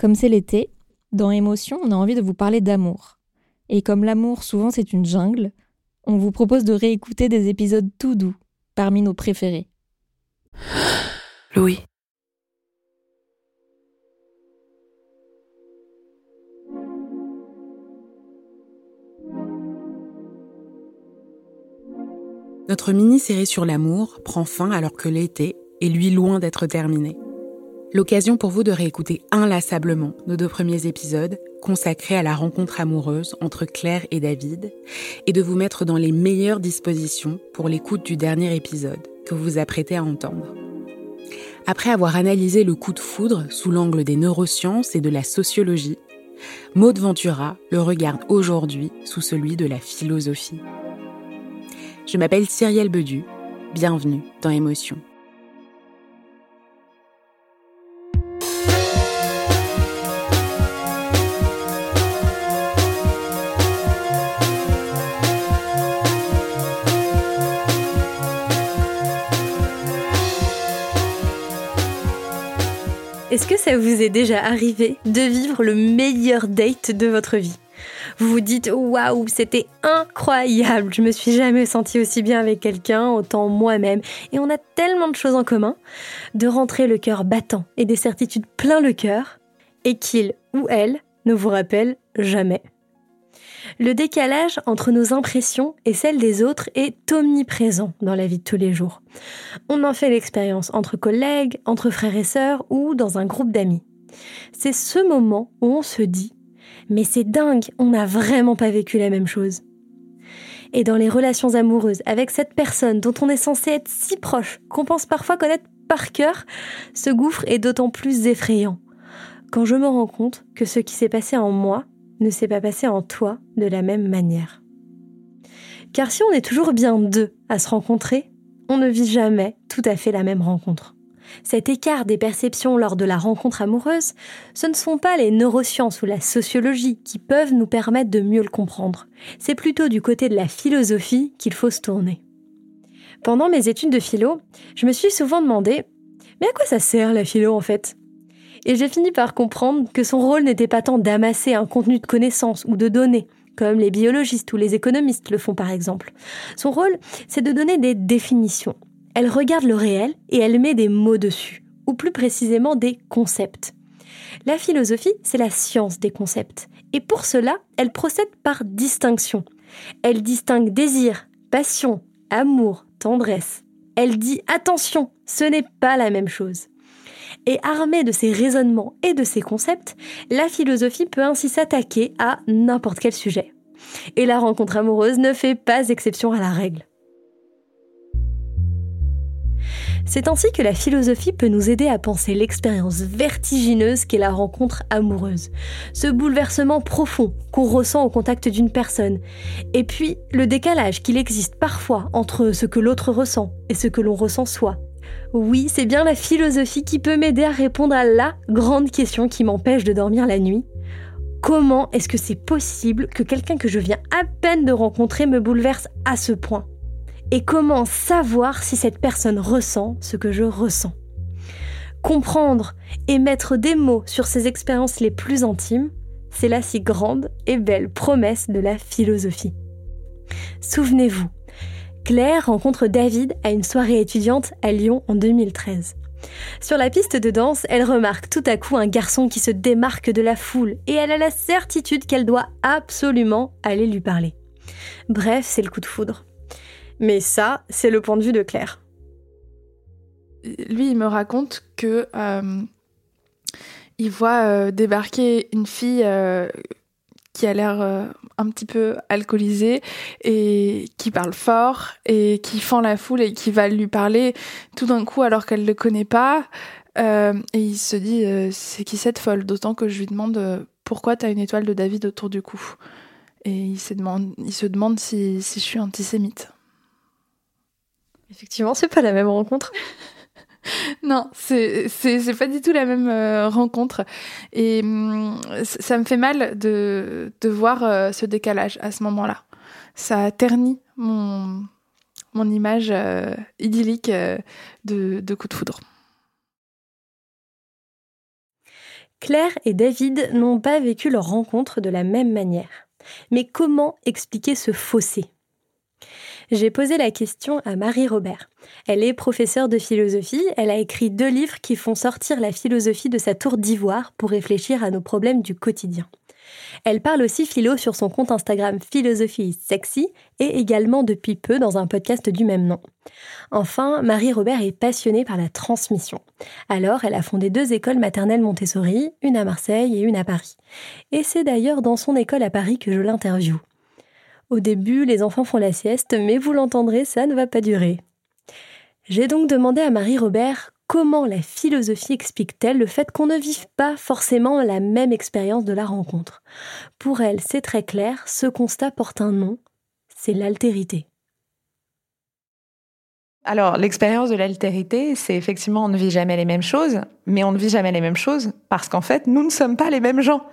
Comme c'est l'été, dans Émotion, on a envie de vous parler d'amour. Et comme l'amour, souvent, c'est une jungle, on vous propose de réécouter des épisodes tout doux, parmi nos préférés. Louis. Notre mini-série sur l'amour prend fin alors que l'été est lui loin d'être terminé. L'occasion pour vous de réécouter inlassablement nos deux premiers épisodes consacrés à la rencontre amoureuse entre Claire et David et de vous mettre dans les meilleures dispositions pour l'écoute du dernier épisode que vous vous apprêtez à entendre. Après avoir analysé le coup de foudre sous l'angle des neurosciences et de la sociologie, Maud Ventura le regarde aujourd'hui sous celui de la philosophie. Je m'appelle Cyrielle Bedu. Bienvenue dans Émotion. Est-ce que ça vous est déjà arrivé de vivre le meilleur date de votre vie? Vous vous dites waouh, c'était incroyable, je me suis jamais sentie aussi bien avec quelqu'un, autant moi-même, et on a tellement de choses en commun, de rentrer le cœur battant et des certitudes plein le cœur, et qu'il ou elle ne vous rappelle jamais. Le décalage entre nos impressions et celles des autres est omniprésent dans la vie de tous les jours. On en fait l'expérience entre collègues, entre frères et sœurs ou dans un groupe d'amis. C'est ce moment où on se dit mais c'est dingue, on n'a vraiment pas vécu la même chose. Et dans les relations amoureuses avec cette personne dont on est censé être si proche, qu'on pense parfois connaître par cœur, ce gouffre est d'autant plus effrayant. Quand je me rends compte que ce qui s'est passé en moi ne s'est pas passé en toi de la même manière. Car si on est toujours bien deux à se rencontrer, on ne vit jamais tout à fait la même rencontre. Cet écart des perceptions lors de la rencontre amoureuse, ce ne sont pas les neurosciences ou la sociologie qui peuvent nous permettre de mieux le comprendre. C'est plutôt du côté de la philosophie qu'il faut se tourner. Pendant mes études de philo, je me suis souvent demandé Mais à quoi ça sert la philo en fait? Et j'ai fini par comprendre que son rôle n'était pas tant d'amasser un contenu de connaissances ou de données, comme les biologistes ou les économistes le font par exemple. Son rôle, c'est de donner des définitions, elle regarde le réel et elle met des mots dessus, ou plus précisément des concepts. La philosophie, c'est la science des concepts. Et pour cela, elle procède par distinction. Elle distingue désir, passion, amour, tendresse. Elle dit attention, ce n'est pas la même chose. Et armée de ces raisonnements et de ces concepts, la philosophie peut ainsi s'attaquer à n'importe quel sujet. Et la rencontre amoureuse ne fait pas exception à la règle. C'est ainsi que la philosophie peut nous aider à penser l'expérience vertigineuse qu'est la rencontre amoureuse, ce bouleversement profond qu'on ressent au contact d'une personne, et puis le décalage qu'il existe parfois entre ce que l'autre ressent et ce que l'on ressent soi. Oui, c'est bien la philosophie qui peut m'aider à répondre à la grande question qui m'empêche de dormir la nuit. Comment est-ce que c'est possible que quelqu'un que je viens à peine de rencontrer me bouleverse à ce point? Et comment savoir si cette personne ressent ce que je ressens? Comprendre et mettre des mots sur ses expériences les plus intimes, c'est la si grande et belle promesse de la philosophie. Souvenez-vous, Claire rencontre David à une soirée étudiante à Lyon en 2013. Sur la piste de danse, elle remarque tout à coup un garçon qui se démarque de la foule et elle a la certitude qu'elle doit absolument aller lui parler. Bref, c'est le coup de foudre. Mais ça, c'est le point de vue de Claire. Lui, il me raconte que euh, il voit euh, débarquer une fille euh, qui a l'air un petit peu alcoolisée et qui parle fort et qui fend la foule et qui va lui parler tout d'un coup alors qu'elle ne le connaît pas. et il se dit c'est qui cette folle? D'autant que je lui demande pourquoi tu as une étoile de David autour du cou? Et il se demande, il se demande si, si je suis antisémite. Effectivement, c'est pas la même rencontre. non, c'est c'est pas du tout la même euh, rencontre et hum, ça me fait mal de de voir euh, ce décalage à ce moment-là. Ça ternit mon image euh, idyllique de de coup de foudre. Claire et David n'ont pas vécu leur rencontre de la même manière. Mais comment expliquer ce fossé? J'ai posé la question à Marie Robert. Elle est professeure de philosophie, elle a écrit deux livres qui font sortir la philosophie de sa tour d'ivoire pour réfléchir à nos problèmes du quotidien. Elle parle aussi philo sur son compte Instagram Philosophie Sexy et également depuis peu dans un podcast du même nom. Enfin, Marie-Robert est passionnée par la transmission. Alors, elle a fondé deux écoles maternelles Montessori, une à Marseille et une à Paris. Et c'est d'ailleurs dans son école à Paris que je l'interviewe. Au début, les enfants font la sieste, mais vous l'entendrez, ça ne va pas durer. J'ai donc demandé à Marie-Robert comment la philosophie explique-t-elle le fait qu'on ne vive pas forcément la même expérience de la rencontre? Pour elle, c'est très clair, ce constat porte un nom, c'est l'altérité. Alors, l'expérience de l'altérité, c'est effectivement on ne vit jamais les mêmes choses, mais on ne vit jamais les mêmes choses parce qu'en fait, nous ne sommes pas les mêmes gens.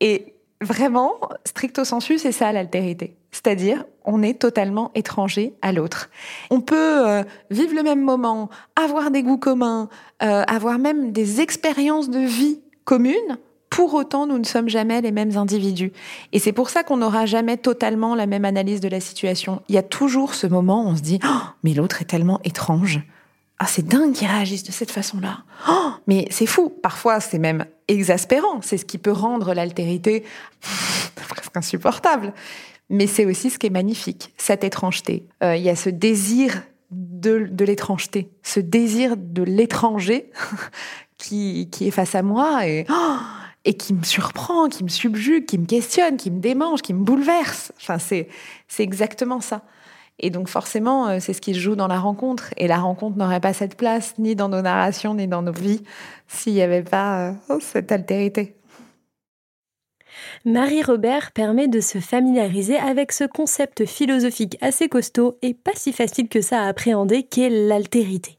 Et vraiment, stricto sensu, c'est ça l'altérité. C'est-à-dire, on est totalement étranger à l'autre. On peut euh, vivre le même moment, avoir des goûts communs, euh, avoir même des expériences de vie communes. Pour autant, nous ne sommes jamais les mêmes individus. Et c'est pour ça qu'on n'aura jamais totalement la même analyse de la situation. Il y a toujours ce moment où on se dit, oh, mais l'autre est tellement étrange ah c'est dingue qu'ils réagissent de cette façon-là. Oh, mais c'est fou. Parfois c'est même exaspérant. C'est ce qui peut rendre l'altérité presque insupportable. Mais c'est aussi ce qui est magnifique, cette étrangeté. Euh, il y a ce désir de, l'étrangeté, ce désir de l'étranger qui, est face à moi et, oh, et qui me surprend, qui me subjugue, qui me questionne, qui me démange, qui me bouleverse. Enfin, c'est exactement ça. Et donc forcément, euh, c'est ce qui se joue dans la rencontre. Et la rencontre n'aurait pas cette place, ni dans nos narrations, ni dans nos vies, s'il n'y avait pas euh, oh, cette altérité. Marie-Robert permet de se familiariser avec ce concept philosophique assez costaud et pas si facile que ça à appréhender qu'est l'altérité.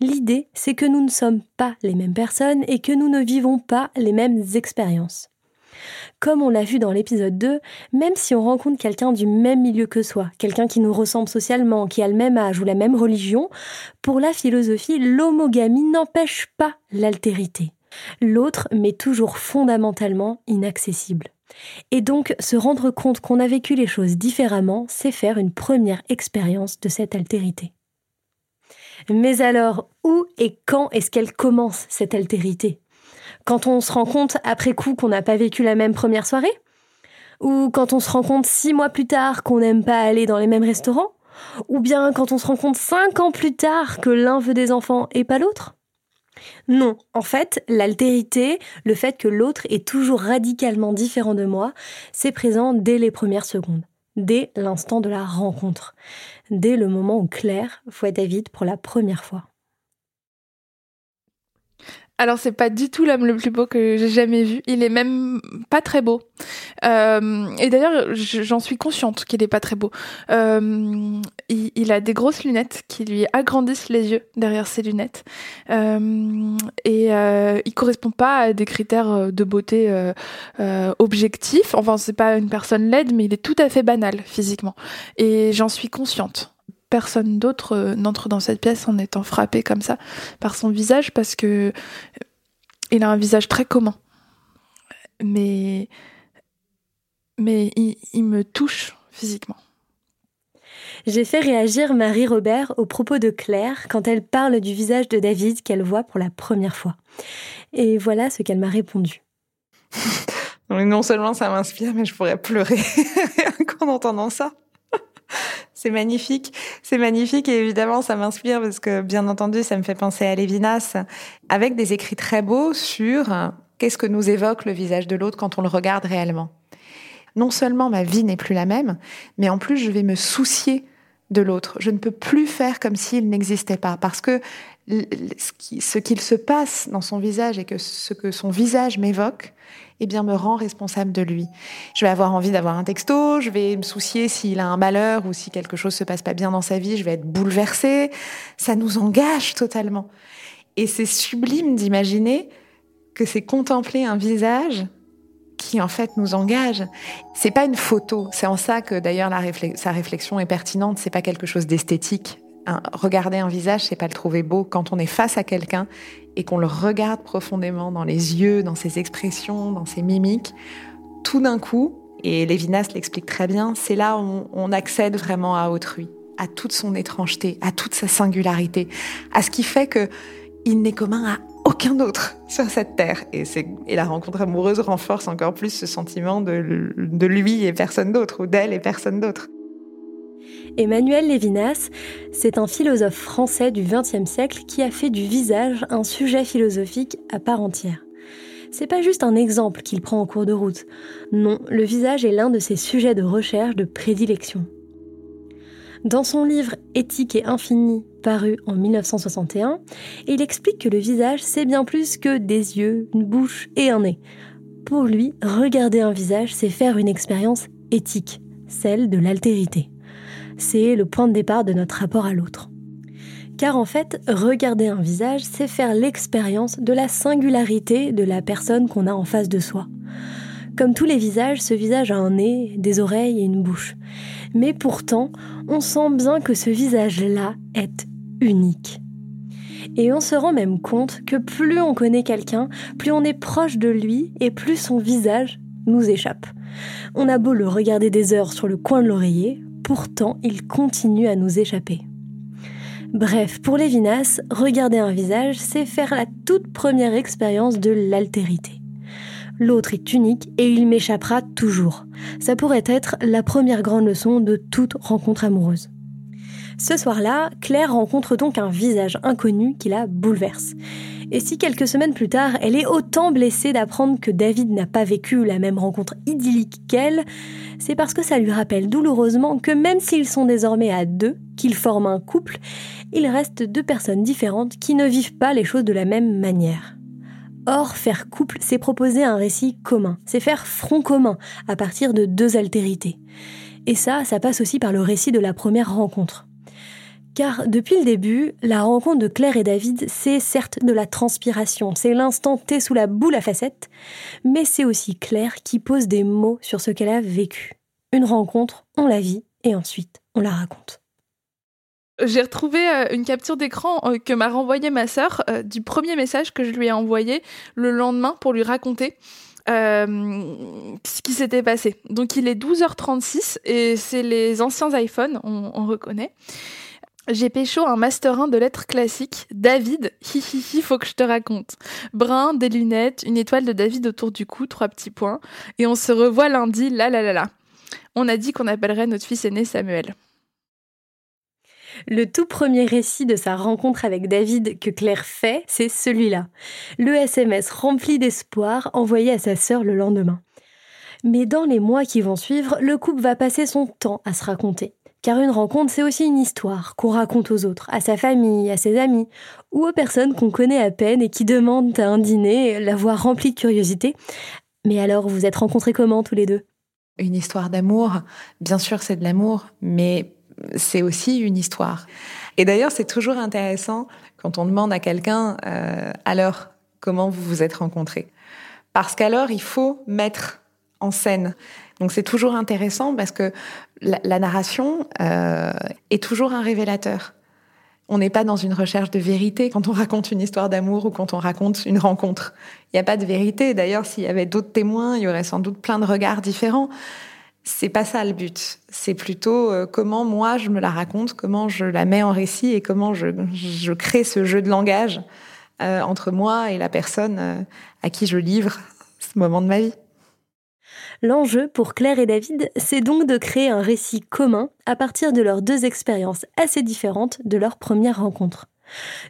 L'idée, c'est que nous ne sommes pas les mêmes personnes et que nous ne vivons pas les mêmes expériences. Comme on l'a vu dans l'épisode 2, même si on rencontre quelqu'un du même milieu que soi, quelqu'un qui nous ressemble socialement, qui a le même âge ou la même religion, pour la philosophie, l'homogamie n'empêche pas l'altérité. L'autre m'est toujours fondamentalement inaccessible. Et donc, se rendre compte qu'on a vécu les choses différemment, c'est faire une première expérience de cette altérité. Mais alors, où et quand est-ce qu'elle commence, cette altérité? Quand on se rend compte après coup qu'on n'a pas vécu la même première soirée? Ou quand on se rend compte six mois plus tard qu'on n'aime pas aller dans les mêmes restaurants? Ou bien quand on se rend compte cinq ans plus tard que l'un veut des enfants et pas l'autre? Non, en fait, l'altérité, le fait que l'autre est toujours radicalement différent de moi, c'est présent dès les premières secondes, dès l'instant de la rencontre, dès le moment où Claire voit David pour la première fois. Alors c'est pas du tout l'homme le plus beau que j'ai jamais vu. Il est même pas très beau. Euh, et d'ailleurs, j'en suis consciente qu'il est pas très beau. Euh, il, a des grosses lunettes qui lui agrandissent les yeux derrière ses lunettes. Euh, et euh, il correspond pas à des critères de beauté euh, objectifs. Enfin, c'est pas une personne laide, mais il est tout à fait banal physiquement. Et j'en suis consciente personne d'autre euh, n'entre dans cette pièce en étant frappé comme ça par son visage parce que il a un visage très commun. Mais mais il, me touche physiquement. J'ai fait réagir Marie Robert au propos de Claire quand elle parle du visage de David qu'elle voit pour la première fois. Et voilà ce qu'elle m'a répondu. non seulement ça m'inspire, mais je pourrais pleurer en entendant ça. C'est magnifique, c'est magnifique et évidemment ça m'inspire parce que bien entendu ça me fait penser à Lévinas avec des écrits très beaux sur qu'est-ce que nous évoque le visage de l'autre quand on le regarde réellement. Non seulement ma vie n'est plus la même, mais en plus je vais me soucier de l'autre. Je ne peux plus faire comme s'il n'existait pas parce que ce qu'il se passe dans son visage et que ce que son visage m'évoque, eh bien, me rend responsable de lui. Je vais avoir envie d'avoir un texto, je vais me soucier s'il a un malheur ou si quelque chose se passe pas bien dans sa vie, je vais être bouleversée. Ça nous engage totalement. Et c'est sublime d'imaginer que c'est contempler un visage qui en fait nous engage. C'est pas une photo. C'est en ça que d'ailleurs sa réflexion est pertinente. C'est pas quelque chose d'esthétique regarder un visage, c'est pas le trouver beau. Quand on est face à quelqu'un et qu'on le regarde profondément dans les yeux, dans ses expressions, dans ses mimiques, tout d'un coup, et Lévinas l'explique très bien, c'est là où on accède vraiment à autrui, à toute son étrangeté, à toute sa singularité, à ce qui fait que il n'est commun à aucun autre sur cette terre. Et, la rencontre amoureuse renforce encore plus ce sentiment de lui et personne d'autre, ou d'elle et personne d'autre. Emmanuel Lévinas, c'est un philosophe français du XXe siècle qui a fait du visage un sujet philosophique à part entière. C'est pas juste un exemple qu'il prend en cours de route. Non, le visage est l'un de ses sujets de recherche de prédilection. Dans son livre Éthique et infini, paru en 1961, il explique que le visage, c'est bien plus que des yeux, une bouche et un nez. Pour lui, regarder un visage, c'est faire une expérience éthique, celle de l'altérité c'est le point de départ de notre rapport à l'autre. Car en fait, regarder un visage, c'est faire l'expérience de la singularité de la personne qu'on a en face de soi. Comme tous les visages, ce visage a un nez, des oreilles et une bouche. Mais pourtant, on sent bien que ce visage-là est unique. Et on se rend même compte que plus on connaît quelqu'un, plus on est proche de lui et plus son visage nous échappe. On a beau le regarder des heures sur le coin de l'oreiller, pourtant il continue à nous échapper. Bref, pour Lévinas, regarder un visage, c'est faire la toute première expérience de l'altérité. L'autre est unique et il m'échappera toujours. Ça pourrait être la première grande leçon de toute rencontre amoureuse. Ce soir-là, Claire rencontre donc un visage inconnu qui la bouleverse. Et si quelques semaines plus tard, elle est autant blessée d'apprendre que David n'a pas vécu la même rencontre idyllique qu'elle, c'est parce que ça lui rappelle douloureusement que même s'ils sont désormais à deux, qu'ils forment un couple, il reste deux personnes différentes qui ne vivent pas les choses de la même manière. Or, faire couple, c'est proposer un récit commun, c'est faire front commun à partir de deux altérités. Et ça, ça passe aussi par le récit de la première rencontre. Car depuis le début, la rencontre de Claire et David, c'est certes de la transpiration, c'est l'instant T sous la boule à facettes, mais c'est aussi Claire qui pose des mots sur ce qu'elle a vécu. Une rencontre, on la vit et ensuite on la raconte. J'ai retrouvé euh, une capture d'écran euh, que m'a renvoyée ma sœur euh, du premier message que je lui ai envoyé le lendemain pour lui raconter ce qui s'était passé. Donc il est 12h36 et c'est les anciens iPhones, on, on reconnaît. J'ai pécho un master 1 de lettres classiques. David, hi faut que je te raconte. Brun, des lunettes, une étoile de David autour du cou, trois petits points. Et on se revoit lundi, là là là. On a dit qu'on appellerait notre fils aîné Samuel. Le tout premier récit de sa rencontre avec David que Claire fait, c'est celui-là. Le SMS rempli d'espoir envoyé à sa sœur le lendemain. Mais dans les mois qui vont suivre, le couple va passer son temps à se raconter. Car une rencontre, c'est aussi une histoire qu'on raconte aux autres, à sa famille, à ses amis, ou aux personnes qu'on connaît à peine et qui demandent à un dîner l'avoir rempli de curiosité. Mais alors, vous êtes rencontrés comment tous les deux? Une histoire d'amour, bien sûr c'est de l'amour, mais c'est aussi une histoire. Et d'ailleurs, c'est toujours intéressant quand on demande à quelqu'un, euh, alors, comment vous vous êtes rencontrés Parce qu'alors, il faut mettre en scène. Donc c'est toujours intéressant parce que la, narration euh, est toujours un révélateur. On n'est pas dans une recherche de vérité quand on raconte une histoire d'amour ou quand on raconte une rencontre. Il n'y a pas de vérité. D'ailleurs, s'il y avait d'autres témoins, il y aurait sans doute plein de regards différents. c'est pas ça le but. C'est plutôt euh, comment moi je me la raconte, comment je la mets en récit et comment je, je crée ce jeu de langage euh, entre moi et la personne euh, à qui je livre ce moment de ma vie. L'enjeu pour Claire et David, c'est donc de créer un récit commun à partir de leurs deux expériences assez différentes de leur première rencontre.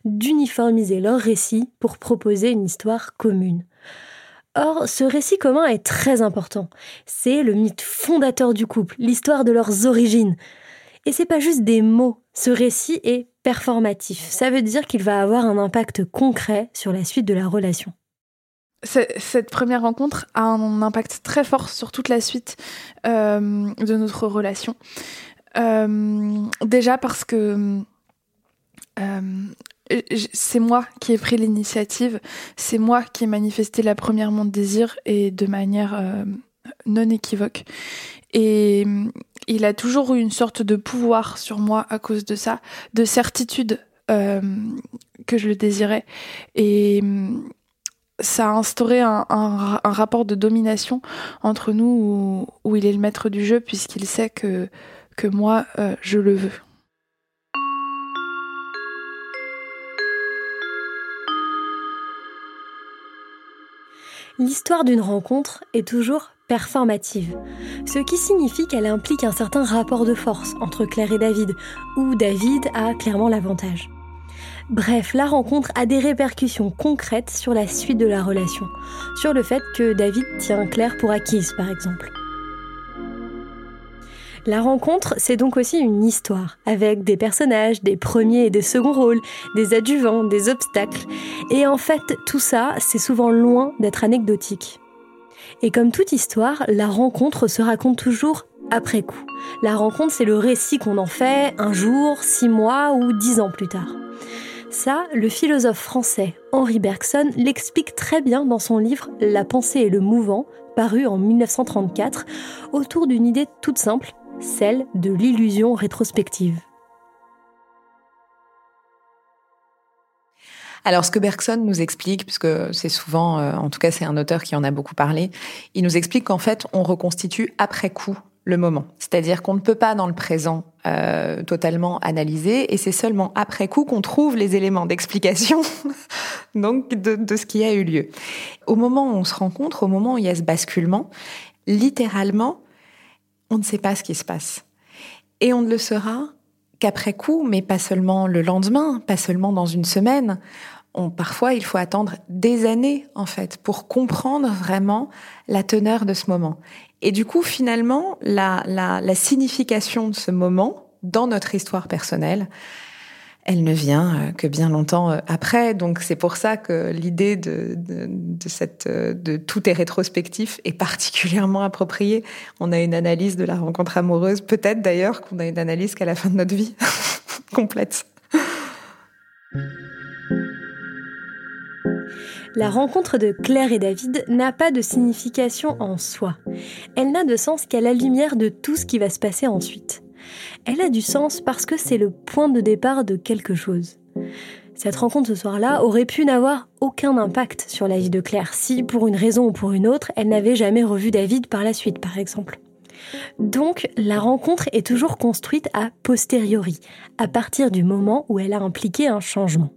D'uniformiser leur récit pour proposer une histoire commune. Or, ce récit commun est très important. C'est le mythe fondateur du couple, l'histoire de leurs origines. Et c'est pas juste des mots. Ce récit est performatif. Ça veut dire qu'il va avoir un impact concret sur la suite de la relation. Cette première rencontre a un impact très fort sur toute la suite euh, de notre relation. Euh, déjà parce que euh, c'est moi qui ai pris l'initiative, c'est moi qui ai manifesté la première mon désir et de manière non équivoque. Et il a toujours eu une sorte de pouvoir sur moi à cause de ça, de certitude que je le désirais. Et ça a instauré un, rapport de domination entre nous où, il est le maître du jeu puisqu'il sait que, moi, euh, je le veux. l'histoire d'une rencontre est toujours performative, ce qui signifie qu'elle implique un certain rapport de force entre Claire et David, où David a clairement l'avantage. Bref, la rencontre a des répercussions concrètes sur la suite de la relation, sur le fait que David tient Claire pour acquise par exemple. La rencontre, c'est donc aussi une histoire, avec des personnages, des premiers et des seconds rôles, des adjuvants, des obstacles. Et en fait, tout ça, c'est souvent loin d'être anecdotique. Et comme toute histoire, la rencontre se raconte toujours après coup. La rencontre, c'est le récit qu'on en fait un jour, six mois ou dix ans plus tard. Ça, le philosophe français Henri Bergson l'explique très bien dans son livre La pensée et le mouvant, paru en 1934, autour d'une idée toute simple celle de l'illusion rétrospective. Alors, ce que Bergson nous explique, puisque c'est souvent, euh, en tout cas, c'est un auteur qui en a beaucoup parlé, il nous explique qu'en fait, on reconstitue après coup le moment. C'est-à-dire qu'on ne peut pas dans le présent euh, totalement analyser, et c'est seulement après coup qu'on trouve les éléments d'explication donc de, de, ce qui a eu lieu. Au moment où on se rencontre, au moment où il y a ce basculement, littéralement, on ne sait pas ce qui se passe. Et on ne le saura qu'après coup, mais pas seulement le lendemain, pas seulement dans une semaine. Parfois, il faut attendre des années, en fait, pour comprendre vraiment la teneur de ce moment. Et du coup, finalement, la, signification de ce moment dans notre histoire personnelle, elle ne vient euh, que bien longtemps euh, après. Donc c'est pour ça que l'idée euh, de tout est rétrospectif est particulièrement appropriée. On a une analyse de la rencontre amoureuse, peut-être d'ailleurs qu'on a une analyse qu'à la fin de notre vie complète. La rencontre de Claire et David n'a pas de signification en soi. Elle n'a de sens qu'à la lumière de tout ce qui va se passer ensuite elle a du sens parce que c'est le point de départ de quelque chose. Cette rencontre ce soir-là aurait pu n'avoir aucun impact sur la vie de Claire si, pour une raison ou pour une autre, elle n'avait jamais revu David par la suite, par exemple. Donc, la rencontre est toujours construite a posteriori, à partir du moment où elle a impliqué un changement.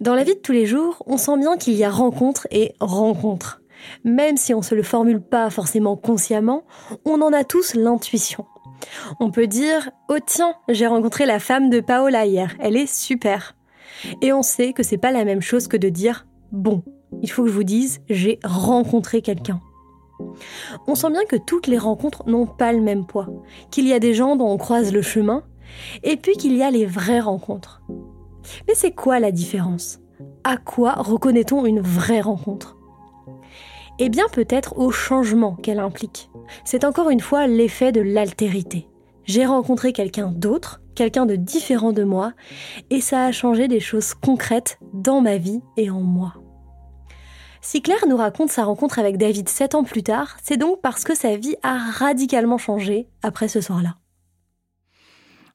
Dans la vie de tous les jours, on sent bien qu'il y a rencontre et rencontre. Même si on ne se le formule pas forcément consciemment, on en a tous l'intuition. On peut dire Oh tiens, j'ai rencontré la femme de Paola hier, elle est super. Et on sait que c'est pas la même chose que de dire Bon, il faut que je vous dise, j'ai rencontré quelqu'un. On sent bien que toutes les rencontres n'ont pas le même poids, qu'il y a des gens dont on croise le chemin, et puis qu'il y a les vraies rencontres. Mais c'est quoi la différence? À quoi reconnaît-on une vraie rencontre? Eh bien peut-être au changement qu'elle implique. C'est encore une fois l'effet de l'altérité. J'ai rencontré quelqu'un d'autre, quelqu'un de différent de moi, et ça a changé des choses concrètes dans ma vie et en moi. Si Claire nous raconte sa rencontre avec David sept ans plus tard, c'est donc parce que sa vie a radicalement changé après ce soir-là.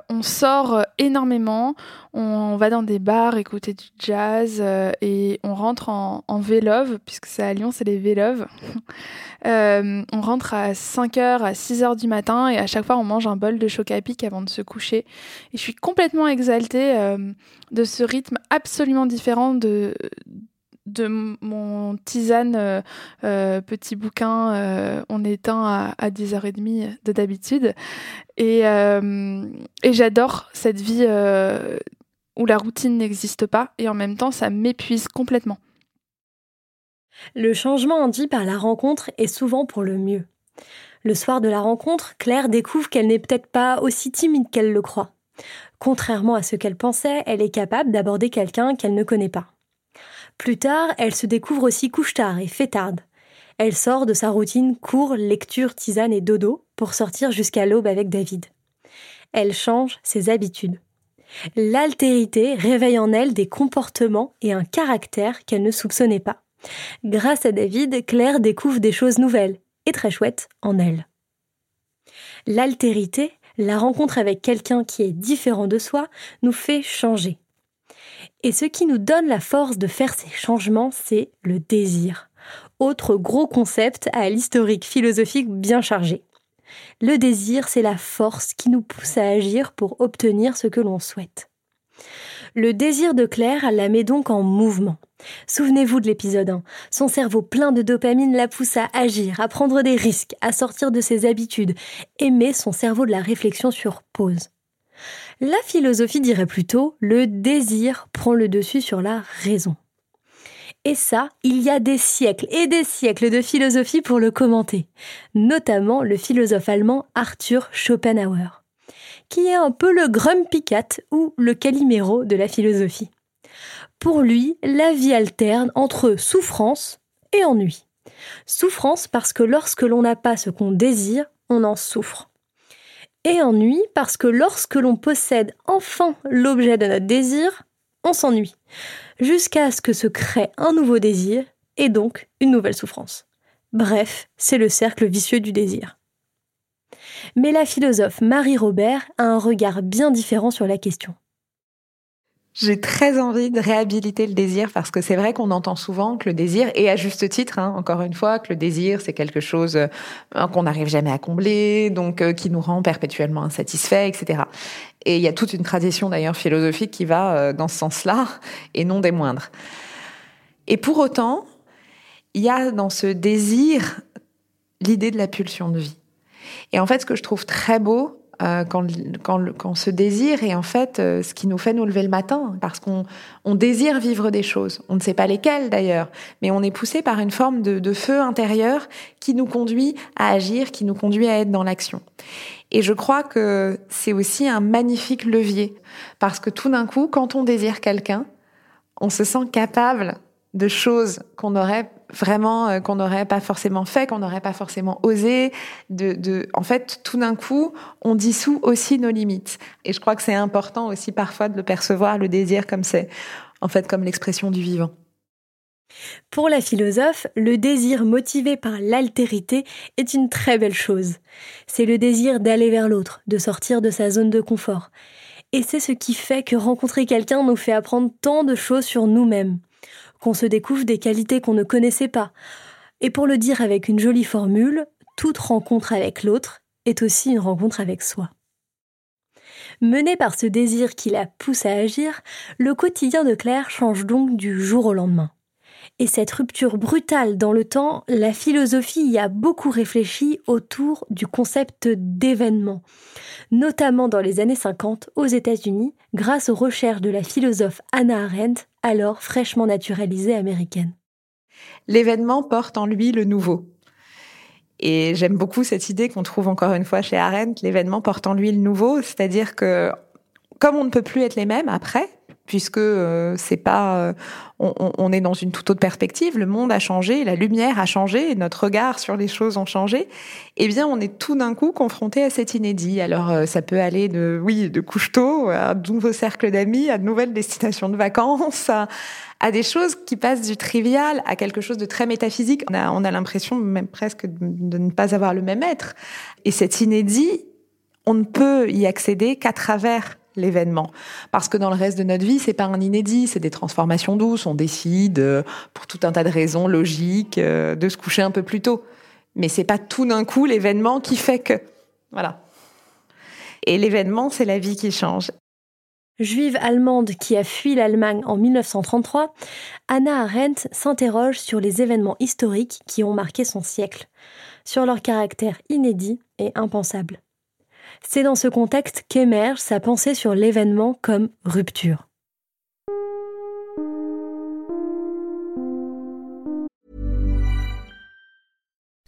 On sort énormément, on, va dans des bars écouter du jazz et on rentre en, en vélove, puisque c'est à Lyon, c'est les véloves. on rentre à 5h, à 6h du matin et à chaque fois on mange un bol de choc à pic avant de se coucher. Et je suis complètement exaltée de ce rythme absolument différent de de mon tisane euh, euh, petit bouquin euh, on éteint à, à 10h30 de d'habitude et, j'adore cette vie où la routine n'existe pas et en même temps ça m'épuise complètement. Le changement induit par la rencontre est souvent pour le mieux. Le soir de la rencontre, Claire découvre qu'elle n'est peut-être pas aussi timide qu'elle le croit. Contrairement à ce qu'elle pensait, elle est capable d'aborder quelqu'un qu'elle ne connaît pas. Plus tard, elle se découvre aussi couche-tard et fêtarde. Elle sort de sa routine cours, lecture, tisane et dodo pour sortir jusqu'à l'aube avec David. Elle change ses habitudes. L'altérité réveille en elle des comportements et un caractère qu'elle ne soupçonnait pas. Grâce à David, Claire découvre des choses nouvelles et très chouettes en elle. L'altérité, la rencontre avec quelqu'un qui est différent de soi, nous fait changer. Et ce qui nous donne la force de faire ces changements, c'est le désir. Autre gros concept à l'historique philosophique bien chargé. Le désir, c'est la force qui nous pousse à agir pour obtenir ce que l'on souhaite. Le désir de Claire la met donc en mouvement. Souvenez-vous de l'épisode 1. Son cerveau plein de dopamine la pousse à agir, à prendre des risques, à sortir de ses habitudes, et met son cerveau de la réflexion sur pause. La philosophie dirait plutôt le désir prend le dessus sur la raison. Et ça, il y a des siècles et des siècles de philosophie pour le commenter, notamment le philosophe allemand Arthur Schopenhauer, qui est un peu le grumpy ou le calimero de la philosophie. Pour lui, la vie alterne entre souffrance et ennui. Souffrance parce que lorsque l'on n'a pas ce qu'on désire, on en souffre et ennui parce que lorsque l'on possède enfin l'objet de notre désir, on s'ennuie, jusqu'à ce que se crée un nouveau désir et donc une nouvelle souffrance. Bref, c'est le cercle vicieux du désir. Mais la philosophe Marie Robert a un regard bien différent sur la question. J'ai très envie de réhabiliter le désir parce que c'est vrai qu'on entend souvent que le désir, et à juste titre, hein, encore une fois, que le désir c'est quelque chose euh, qu'on n'arrive jamais à combler, donc euh, qui nous rend perpétuellement insatisfaits, etc. Et il y a toute une tradition d'ailleurs philosophique qui va euh, dans ce sens-là, et non des moindres. Et pour autant, il y a dans ce désir l'idée de la pulsion de vie. Et en fait, ce que je trouve très beau, quand, quand, quand, ce désir est en fait euh, ce qui nous fait nous lever le matin, parce qu'on on désire vivre des choses. On ne sait pas lesquelles d'ailleurs, mais on est poussé par une forme de, de, feu intérieur qui nous conduit à agir, qui nous conduit à être dans l'action. Et je crois que c'est aussi un magnifique levier, parce que tout d'un coup, quand on désire quelqu'un, on se sent capable de choses qu'on aurait vraiment euh, qu'on n'aurait pas forcément fait, qu'on n'aurait pas forcément osé. De, en fait, tout d'un coup, on dissout aussi nos limites. Et je crois que c'est important aussi parfois de le percevoir, le désir comme c'est, en fait, comme l'expression du vivant. Pour la philosophe, le désir motivé par l'altérité est une très belle chose. C'est le désir d'aller vers l'autre, de sortir de sa zone de confort. Et c'est ce qui fait que rencontrer quelqu'un nous fait apprendre tant de choses sur nous-mêmes qu'on se découvre des qualités qu'on ne connaissait pas. Et pour le dire avec une jolie formule, toute rencontre avec l'autre est aussi une rencontre avec soi. Mené par ce désir qui la pousse à agir, le quotidien de Claire change donc du jour au lendemain. Et cette rupture brutale dans le temps, la philosophie y a beaucoup réfléchi autour du concept d'événement, notamment dans les années 50 aux États-Unis, grâce aux recherches de la philosophe Anna Arendt, alors fraîchement naturalisée américaine. L'événement porte en lui le nouveau. Et j'aime beaucoup cette idée qu'on trouve encore une fois chez Arendt, l'événement porte en lui le nouveau, c'est-à-dire que comme on ne peut plus être les mêmes après, puisque euh, c'est pas, euh, on, est dans une toute autre perspective. Le monde a changé, la lumière a changé, notre regard sur les choses ont changé. Eh bien, on est tout d'un coup confronté à cet inédit. Alors, euh, ça peut aller de, oui, de couche-tôt à de nouveaux cercles d'amis, à de nouvelles destinations de vacances, à, à, des choses qui passent du trivial à quelque chose de très métaphysique. On a, on a l'impression même presque de ne pas avoir le même être. Et cet inédit, on ne peut y accéder qu'à travers l'événement. Parce que dans le reste de notre vie, c'est pas un inédit, c'est des transformations douces. On décide, euh, pour tout un tas de raisons logiques, euh, de se coucher un peu plus tôt. Mais c'est pas tout d'un coup l'événement qui fait que. Voilà. Et l'événement, c'est la vie qui change. Juive allemande qui a fui l'Allemagne en 1933, Anna Arendt s'interroge sur les événements historiques qui ont marqué son siècle, sur leur caractère inédit et impensable. C'est dans ce contexte qu'émerge sa pensée sur l'événement comme rupture.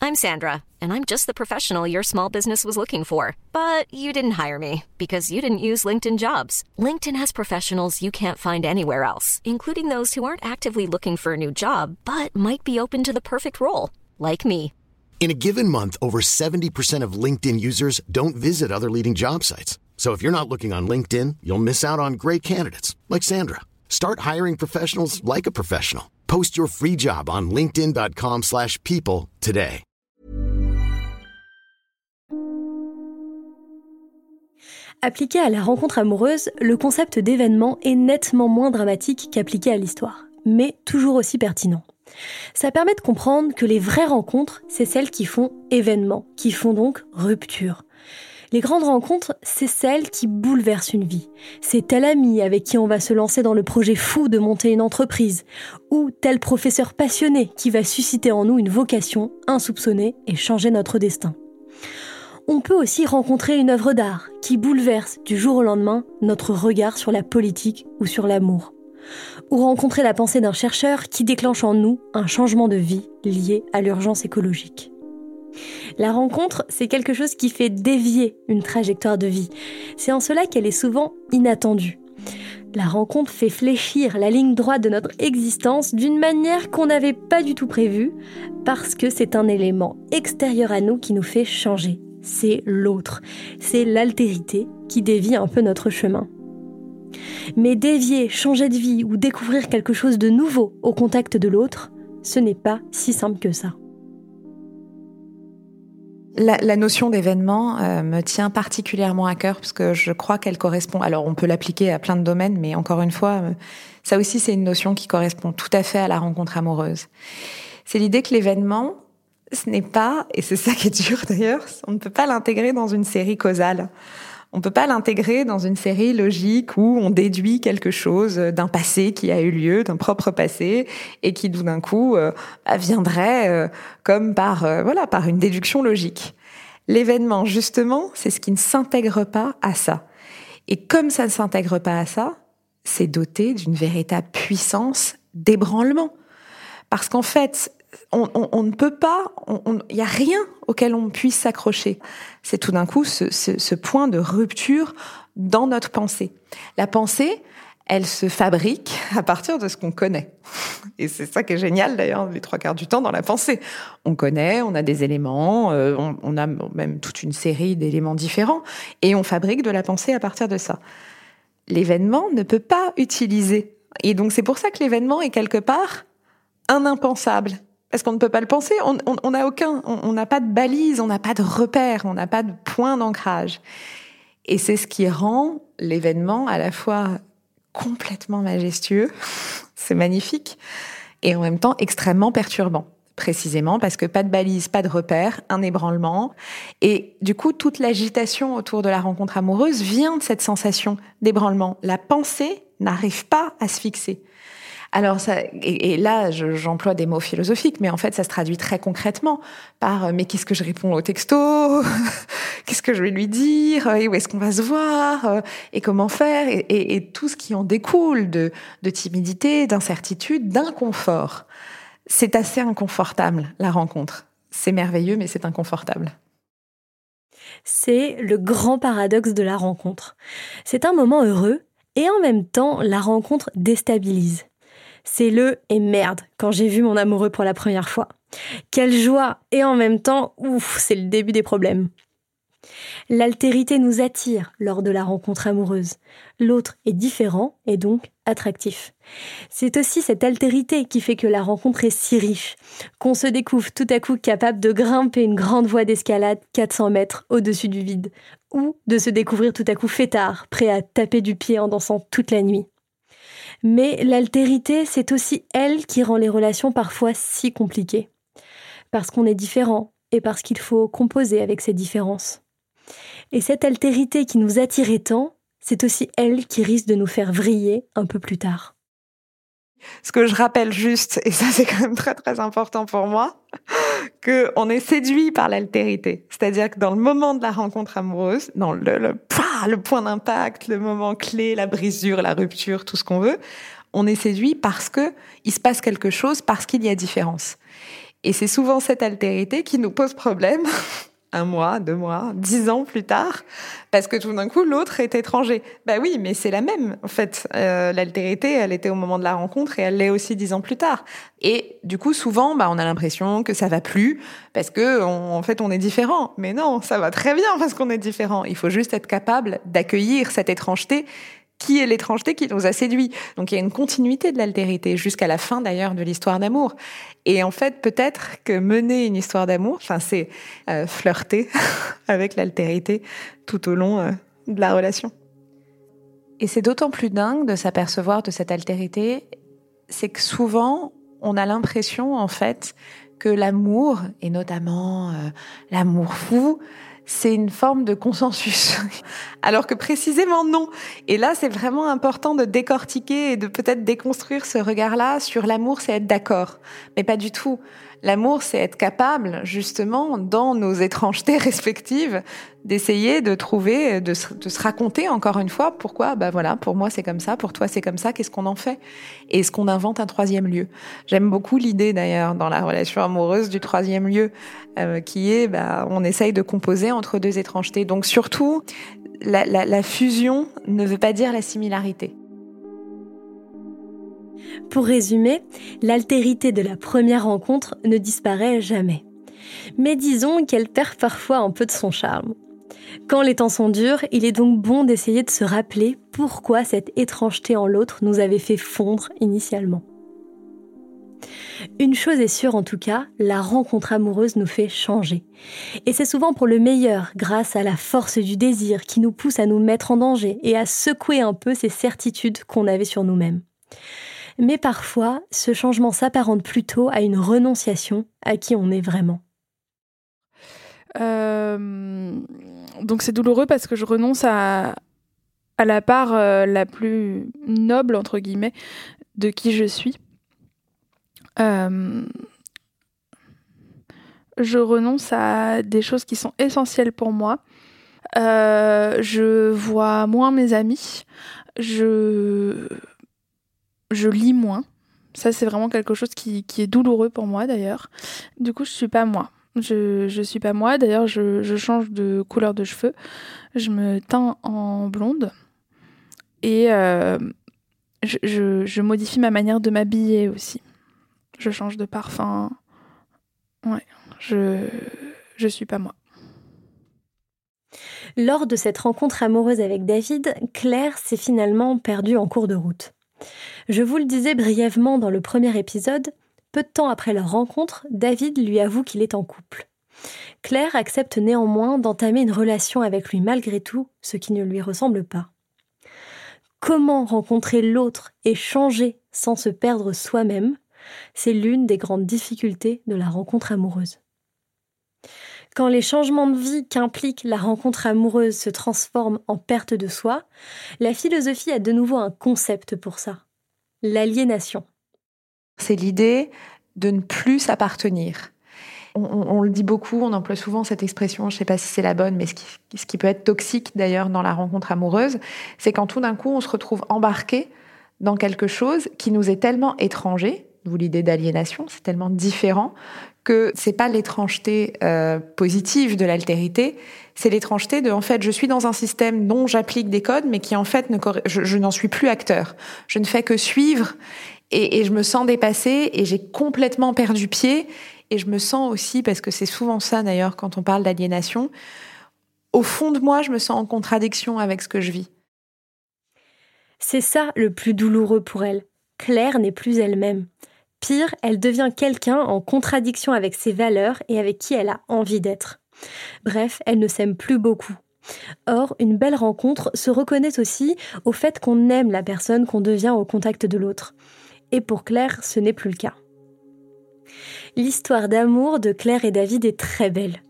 I'm Sandra, and I'm just the professional your small business was looking for. But you didn't hire me because you didn't use LinkedIn jobs. LinkedIn has professionals you can't find anywhere else, including those who aren't actively looking for a new job but might be open to the perfect role, like me. In a given month, over 70% of LinkedIn users don't visit other leading job sites. So if you're not looking on LinkedIn, you'll miss out on great candidates like Sandra. Start hiring professionals like a professional. Post your free job on linkedin.com/people today. Appliqué à la rencontre amoureuse, le concept d'événement est nettement moins dramatique qu'appliqué à l'histoire, mais toujours aussi pertinent. Ça permet de comprendre que les vraies rencontres, c'est celles qui font événement, qui font donc rupture. Les grandes rencontres, c'est celles qui bouleversent une vie. C'est tel ami avec qui on va se lancer dans le projet fou de monter une entreprise, ou tel professeur passionné qui va susciter en nous une vocation insoupçonnée et changer notre destin. On peut aussi rencontrer une œuvre d'art qui bouleverse du jour au lendemain notre regard sur la politique ou sur l'amour ou rencontrer la pensée d'un chercheur qui déclenche en nous un changement de vie lié à l'urgence écologique. La rencontre, c'est quelque chose qui fait dévier une trajectoire de vie. C'est en cela qu'elle est souvent inattendue. La rencontre fait fléchir la ligne droite de notre existence d'une manière qu'on n'avait pas du tout prévue, parce que c'est un élément extérieur à nous qui nous fait changer. C'est l'autre, c'est l'altérité qui dévie un peu notre chemin. Mais dévier, changer de vie ou découvrir quelque chose de nouveau au contact de l'autre, ce n'est pas si simple que ça. La, notion d'événement euh, me tient particulièrement à cœur parce que je crois qu'elle correspond. Alors, on peut l'appliquer à plein de domaines, mais encore une fois, euh, ça aussi, c'est une notion qui correspond tout à fait à la rencontre amoureuse. C'est l'idée que l'événement, ce n'est pas, et c'est ça qui est dur d'ailleurs, on ne peut pas l'intégrer dans une série causale. On peut pas l'intégrer dans une série logique où on déduit quelque chose d'un passé qui a eu lieu, d'un propre passé, et qui tout d'un coup euh, bah, viendrait euh, comme par euh, voilà par une déduction logique. L'événement, justement, c'est ce qui ne s'intègre pas à ça. Et comme ça ne s'intègre pas à ça, c'est doté d'une véritable puissance d'ébranlement. Parce qu'en fait, on, ne peut pas, il n'y a rien auquel on puisse s'accrocher. C'est tout d'un coup ce, point de rupture dans notre pensée. La pensée, elle se fabrique à partir de ce qu'on connaît. Et c'est ça qui est génial d'ailleurs, les trois quarts du temps dans la pensée. On connaît, on a des éléments, euh, on, on, a même toute une série d'éléments différents, et on fabrique de la pensée à partir de ça. L'événement ne peut pas utiliser. Et donc c'est pour ça que l'événement est quelque part un impensable parce qu'on ne peut pas le penser. On n'a aucun, on n'a pas de balise, on n'a pas de repère, on n'a pas de point d'ancrage. Et c'est ce qui rend l'événement à la fois complètement majestueux, c'est magnifique, et en même temps extrêmement perturbant. Précisément parce que pas de balise, pas de repère, un ébranlement. Et du coup, toute l'agitation autour de la rencontre amoureuse vient de cette sensation d'ébranlement. La pensée n'arrive pas à se fixer. Alors ça, et, là, j'emploie des mots philosophiques, mais en fait, ça se traduit très concrètement par euh, mais qu'est-ce que je réponds au texto Qu'est-ce que je vais lui dire? Et où est-ce qu'on va se voir? Et comment faire? Et, tout ce qui en découle de, de timidité, d'incertitude, d'inconfort. C'est assez inconfortable la rencontre. C'est merveilleux, mais c'est inconfortable. C'est le grand paradoxe de la rencontre. C'est un moment heureux et en même temps, la rencontre déstabilise. C'est le et merde quand j'ai vu mon amoureux pour la première fois. Quelle joie et en même temps, ouf, c'est le début des problèmes. L'altérité nous attire lors de la rencontre amoureuse. L'autre est différent et donc attractif. C'est aussi cette altérité qui fait que la rencontre est si riche, qu'on se découvre tout à coup capable de grimper une grande voie d'escalade 400 mètres au-dessus du vide, ou de se découvrir tout à coup fêtard, prêt à taper du pied en dansant toute la nuit. Mais l'altérité, c'est aussi elle qui rend les relations parfois si compliquées. Parce qu'on est différent et parce qu'il faut composer avec ces différences. Et cette altérité qui nous attirait tant, c'est aussi elle qui risque de nous faire vriller un peu plus tard. Ce que je rappelle juste, et ça c'est quand même très très important pour moi, que on est séduit par l'altérité. C'est-à-dire que dans le moment de la rencontre amoureuse, dans le, le, le point d'impact, le moment clé, la brisure, la rupture, tout ce qu'on veut, on est séduit parce que il se passe quelque chose, parce qu'il y a différence. Et c'est souvent cette altérité qui nous pose problème un mois, deux mois, dix ans plus tard, parce que tout d'un coup l'autre est étranger. Bah oui, mais c'est la même en fait. Euh, L'altérité, elle était au moment de la rencontre et elle l'est aussi dix ans plus tard. Et du coup, souvent, bah on a l'impression que ça va plus parce que en fait on est différent. Mais non, ça va très bien parce qu'on est différent. Il faut juste être capable d'accueillir cette étrangeté qui est l'étrangeté qui nous a séduits. Donc il y a une continuité de l'altérité jusqu'à la fin d'ailleurs de l'histoire d'amour. Et en fait, peut-être que mener une histoire d'amour, enfin c'est euh, flirter avec l'altérité tout au long euh, de la relation. Et c'est d'autant plus dingue de s'apercevoir de cette altérité, c'est que souvent on a l'impression en fait que l'amour, et notamment euh, l'amour fou, c'est une forme de consensus. Alors que précisément non. Et là, c'est vraiment important de décortiquer et de peut-être déconstruire ce regard-là sur l'amour, c'est être d'accord. Mais pas du tout. L'amour, c'est être capable, justement, dans nos étrangetés respectives, d'essayer de trouver, de se, raconter encore une fois pourquoi, bah voilà, pour moi c'est comme ça, pour toi c'est comme ça, qu'est-ce qu'on en fait? Et est-ce qu'on invente un troisième lieu? J'aime beaucoup l'idée d'ailleurs dans la relation amoureuse du troisième lieu, euh, qui est, bah, on essaye de composer entre deux étrangetés. Donc surtout, la fusion ne veut pas dire la similarité. Pour résumer, l'altérité de la première rencontre ne disparaît jamais. Mais disons qu'elle perd parfois un peu de son charme. Quand les temps sont durs, il est donc bon d'essayer de se rappeler pourquoi cette étrangeté en l'autre nous avait fait fondre initialement. Une chose est sûre en tout cas, la rencontre amoureuse nous fait changer. Et c'est souvent pour le meilleur, grâce à la force du désir qui nous pousse à nous mettre en danger et à secouer un peu ces certitudes qu'on avait sur nous-mêmes mais parfois ce changement s'apparente plutôt à une renonciation à qui on est vraiment. Euh, donc c'est douloureux parce que je renonce à, à la part euh, la plus noble, entre guillemets, de qui je suis. Euh, je renonce à des choses qui sont essentielles pour moi. je vois moins mes amis. Je je lis moins. Ça, c'est vraiment quelque chose qui, est douloureux pour moi d'ailleurs. Du coup, je suis pas moi. Je, je suis pas moi. D'ailleurs, je, change de couleur de cheveux. Je me teins en blonde. Et euh, je, modifie ma manière de m'habiller aussi. Je change de parfum. Ouais, je, je suis pas moi. Lors de cette rencontre amoureuse avec David, Claire s'est finalement perdue en cours de route. Je vous le disais brièvement dans le premier épisode, peu de temps après leur rencontre, David lui avoue qu'il est en couple. Claire accepte néanmoins d'entamer une relation avec lui malgré tout, ce qui ne lui ressemble pas. Comment rencontrer l'autre et changer sans se perdre soi-même? C'est l'une des grandes difficultés de la rencontre amoureuse. Quand les changements de vie qu'implique la rencontre amoureuse se transforment en perte de soi, la philosophie a de nouveau un concept pour ça. L'aliénation. C'est l'idée de ne plus s'appartenir. On, le dit beaucoup, on emploie souvent cette expression, je ne sais pas si c'est la bonne, mais ce qui, ce qui peut être toxique d'ailleurs dans la rencontre amoureuse, c'est quand tout d'un coup on se retrouve embarqué dans quelque chose qui nous est tellement étranger, vous l'idée d'aliénation, c'est tellement différent que c'est pas l'étrangeté euh, positive de l'altérité, c'est l'étrangeté de en fait je suis dans un système dont j'applique des codes, mais qui en fait ne je, n'en suis plus acteur. Je ne fais que suivre et, et je me sens dépassée et j'ai complètement perdu pied et je me sens aussi parce que c'est souvent ça d'ailleurs quand on parle d'aliénation, au fond de moi, je me sens en contradiction avec ce que je vis. C'est ça le plus douloureux pour elle. Claire n'est plus elle-même. Pire, elle devient quelqu'un en contradiction avec ses valeurs et avec qui elle a envie d'être. Bref, elle ne s'aime plus beaucoup. Or, une belle rencontre se reconnaît aussi au fait qu'on aime la personne qu'on devient au contact de l'autre. Et pour Claire, ce n'est plus le cas. L'histoire d'amour de Claire et David est très belle.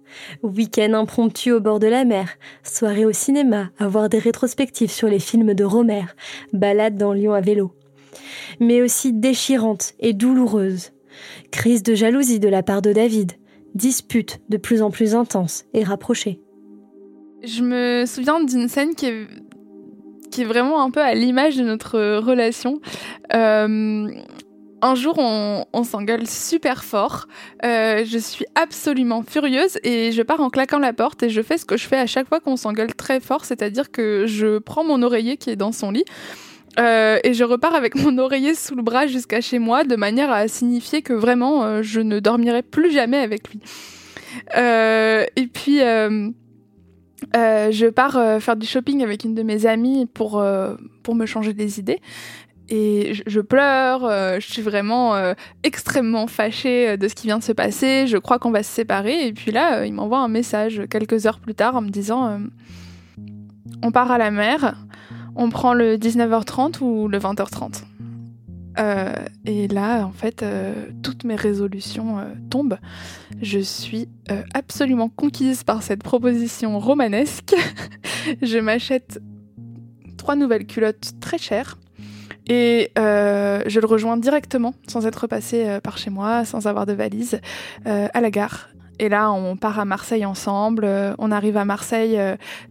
Week-end impromptu au bord de la mer, soirée au cinéma, avoir des rétrospectives sur les films de Romer, balade dans Lyon à vélo. Mais aussi déchirante et douloureuse. Crise de jalousie de la part de David, dispute de plus en plus intense et rapprochée. Je me souviens d'une scène qui est, vraiment un peu à l'image de notre relation. Euh, un jour, on, s'engueule super fort. Euh, je suis absolument furieuse et je pars en claquant la porte et je fais ce que je fais à chaque fois qu'on s'engueule très fort, c'est-à-dire que je prends mon oreiller qui est dans son lit. Euh, et je repars avec mon oreiller sous le bras jusqu'à chez moi de manière à signifier que vraiment je ne dormirai plus jamais avec lui. et puis euh, je pars euh, faire du shopping avec une de mes amies pour, euh, pour me changer des idées. Et je, pleure, je suis vraiment extrêmement fâchée de ce qui vient de se passer. Je crois qu'on va se séparer. Et puis là, il m'envoie un message quelques heures plus tard en me disant On part à la mer, on prend le 19h30 ou le 20h30. Euh, et là, en fait, euh, toutes mes résolutions euh, tombent. Je suis absolument conquise par cette proposition romanesque. je m'achète trois nouvelles culottes très chères. Et je le rejoins directement, sans être passé par chez moi, sans avoir de valise, à la gare. Et là, on part à Marseille ensemble. on arrive à Marseille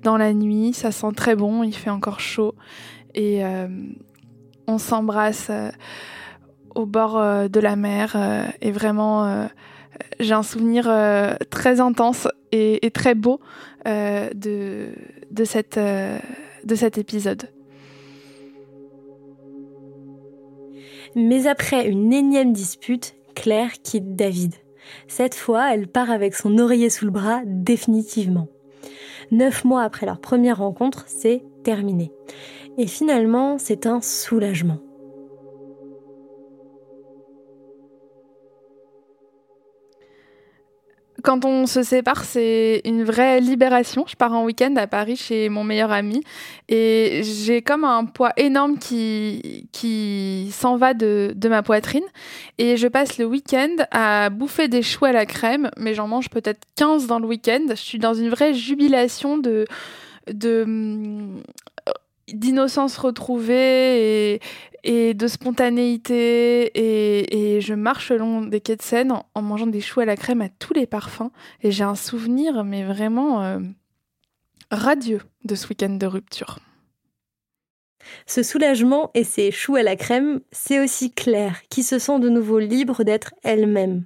dans la nuit. Ça sent très bon. Il fait encore chaud. Et on s'embrasse euh, au bord euh, de la mer euh, et vraiment j'ai un souvenir très intense et, très beau de, de, de cet épisode. Mais après une énième dispute, Claire quitte David. Cette fois, elle part avec son oreiller sous le bras définitivement. Neuf mois après leur première rencontre, c'est terminé. Et finalement, c'est un soulagement. Quand on se sépare, c'est une vraie libération. Je pars en week-end à Paris chez mon meilleur ami et j'ai comme un poids énorme qui, qui s'en va de, de ma poitrine. Et je passe le week-end à bouffer des choux à la crème, mais j'en mange peut-être 15 dans le week-end. Je suis dans une vraie jubilation de, de d'innocence retrouvée et, de spontanéité et, je marche le long des quais de Seine en, mangeant des choux à la crème à tous les parfums et j'ai un souvenir mais vraiment euh, radieux de ce week-end de rupture. Ce soulagement et ces choux à la crème, c'est aussi Claire qui se sent de nouveau libre d'être elle-même.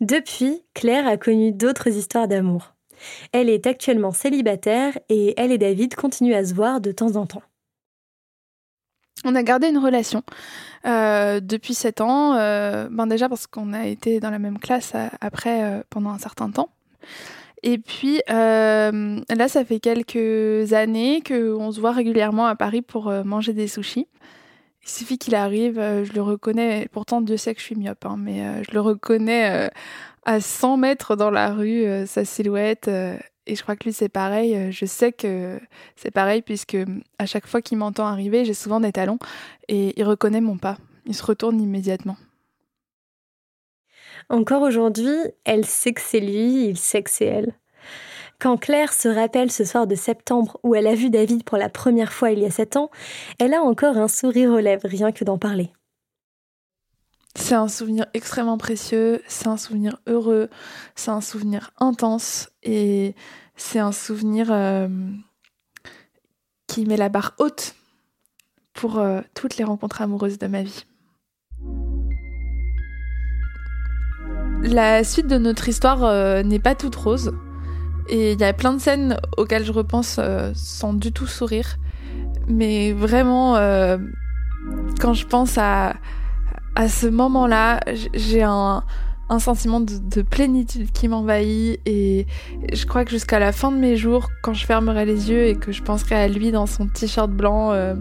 Depuis, Claire a connu d'autres histoires d'amour. Elle est actuellement célibataire et elle et David continuent à se voir de temps en temps. On a gardé une relation euh, depuis 7 ans, euh, ben déjà parce qu'on a été dans la même classe euh, après pendant un certain temps. Et puis là, ça fait quelques années qu'on se voit régulièrement à Paris pour manger des sushis. Il suffit qu'il arrive, je le reconnais, pourtant Dieu sait que je suis myope, hein, mais je le reconnais à 100 mètres dans la rue, euh, sa silhouette. Et je crois que lui, c'est pareil. Euh, je sais que c'est pareil, puisque à chaque fois qu'il m'entend arriver, j'ai souvent des talons et il reconnaît mon pas. Il se retourne immédiatement. Encore aujourd'hui, elle sait que c'est lui, il sait que c'est elle. Quand Claire se rappelle ce soir de septembre où elle a vu David pour la première fois il y a sept ans, elle a encore un sourire aux lèvres rien que d'en parler. C'est un souvenir extrêmement précieux, c'est un souvenir heureux, c'est un souvenir intense et c'est un souvenir euh, qui met la barre haute pour euh, toutes les rencontres amoureuses de ma vie. La suite de notre histoire euh, n'est pas toute rose et il y a plein de scènes auxquelles je repense sans du tout sourire, mais vraiment quand je pense à à ce moment-là, j'ai un, sentiment de, plénitude qui m'envahit et je crois que jusqu'à la fin de mes jours, quand je fermerai les yeux et que je penserai à lui dans son t-shirt blanc, euh,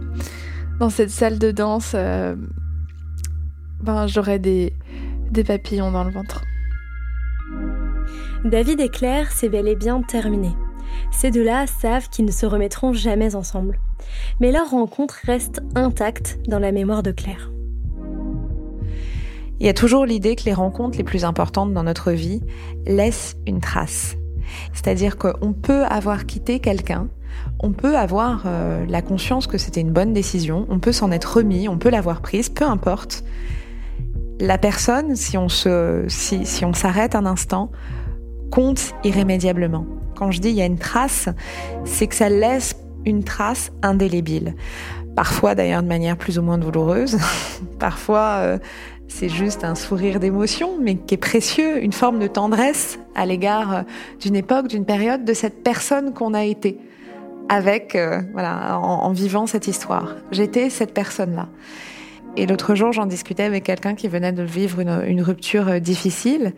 dans cette salle de danse, euh, ben j'aurai des, des papillons dans le ventre. David et Claire, c'est bel et bien terminé. Ces deux-là savent qu'ils ne se remettront jamais ensemble. Mais leur rencontre reste intacte dans la mémoire de Claire. Il y a toujours l'idée que les rencontres les plus importantes dans notre vie laissent une trace. C'est-à-dire qu'on peut avoir quitté quelqu'un, on peut avoir euh, la conscience que c'était une bonne décision, on peut s'en être remis, on peut l'avoir prise, peu importe. La personne, si on s'arrête un instant, compte irrémédiablement. Quand je dis il y a une trace, c'est que ça laisse une trace indélébile. Parfois d'ailleurs de manière plus ou moins douloureuse, parfois euh, c'est juste un sourire d'émotion, mais qui est précieux, une forme de tendresse à l'égard euh, d'une époque, d'une période, de cette personne qu'on a été, avec, euh, voilà, en, vivant cette histoire. J'étais cette personne-là. Et l'autre jour, j'en discutais avec quelqu'un qui venait de vivre une, une, rupture euh, difficile,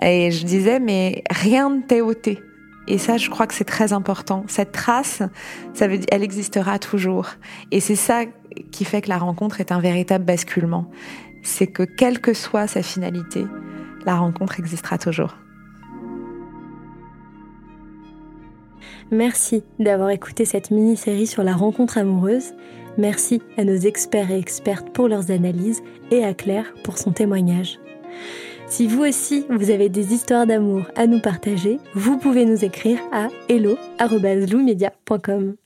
et je disais, mais rien ne t'est ôté. Et ça, je crois que c'est très important. Cette trace, ça veut dire, elle existera toujours. Et c'est ça qui fait que la rencontre est un véritable basculement c'est que quelle que soit sa finalité, la rencontre existera toujours. Merci d'avoir écouté cette mini-série sur la rencontre amoureuse. Merci à nos experts et expertes pour leurs analyses et à Claire pour son témoignage. Si vous aussi, vous avez des histoires d'amour à nous partager, vous pouvez nous écrire à hello.loumedia.com.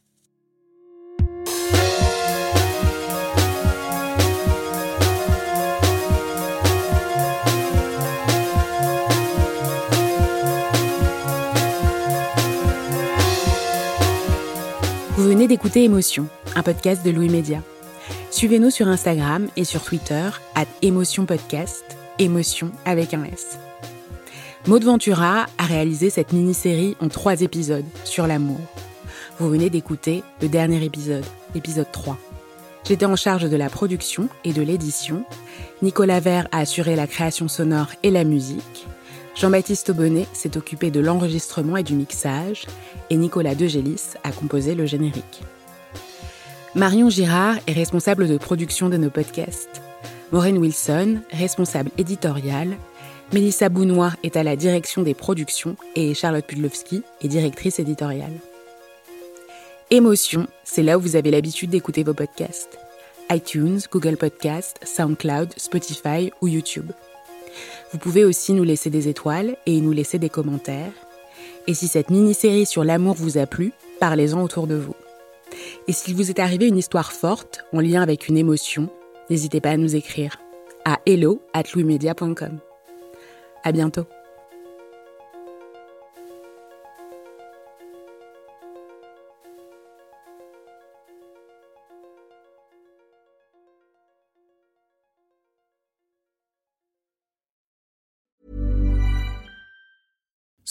Vous venez d'écouter Émotion, un podcast de Louis Média. Suivez-nous sur Instagram et sur Twitter, at Émotion Podcast, émotion avec un S. Maud Ventura a réalisé cette mini-série en trois épisodes sur l'amour. Vous venez d'écouter le dernier épisode, l'épisode 3. J'étais en charge de la production et de l'édition. Nicolas Vert a assuré la création sonore et la musique. Jean-Baptiste Aubonnet s'est occupé de l'enregistrement et du mixage, et Nicolas Degélis a composé le générique. Marion Girard est responsable de production de nos podcasts. Maureen Wilson, responsable éditoriale. Mélissa Bounois est à la direction des productions et Charlotte Pudlowski est directrice éditoriale. Émotion, c'est là où vous avez l'habitude d'écouter vos podcasts. iTunes, Google Podcasts, SoundCloud, Spotify ou YouTube. Vous pouvez aussi nous laisser des étoiles et nous laisser des commentaires. Et si cette mini-série sur l'amour vous a plu, parlez-en autour de vous. Et s'il vous est arrivé une histoire forte en lien avec une émotion, n'hésitez pas à nous écrire à hello at À bientôt.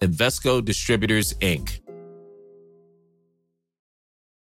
Investco Distributors, Inc.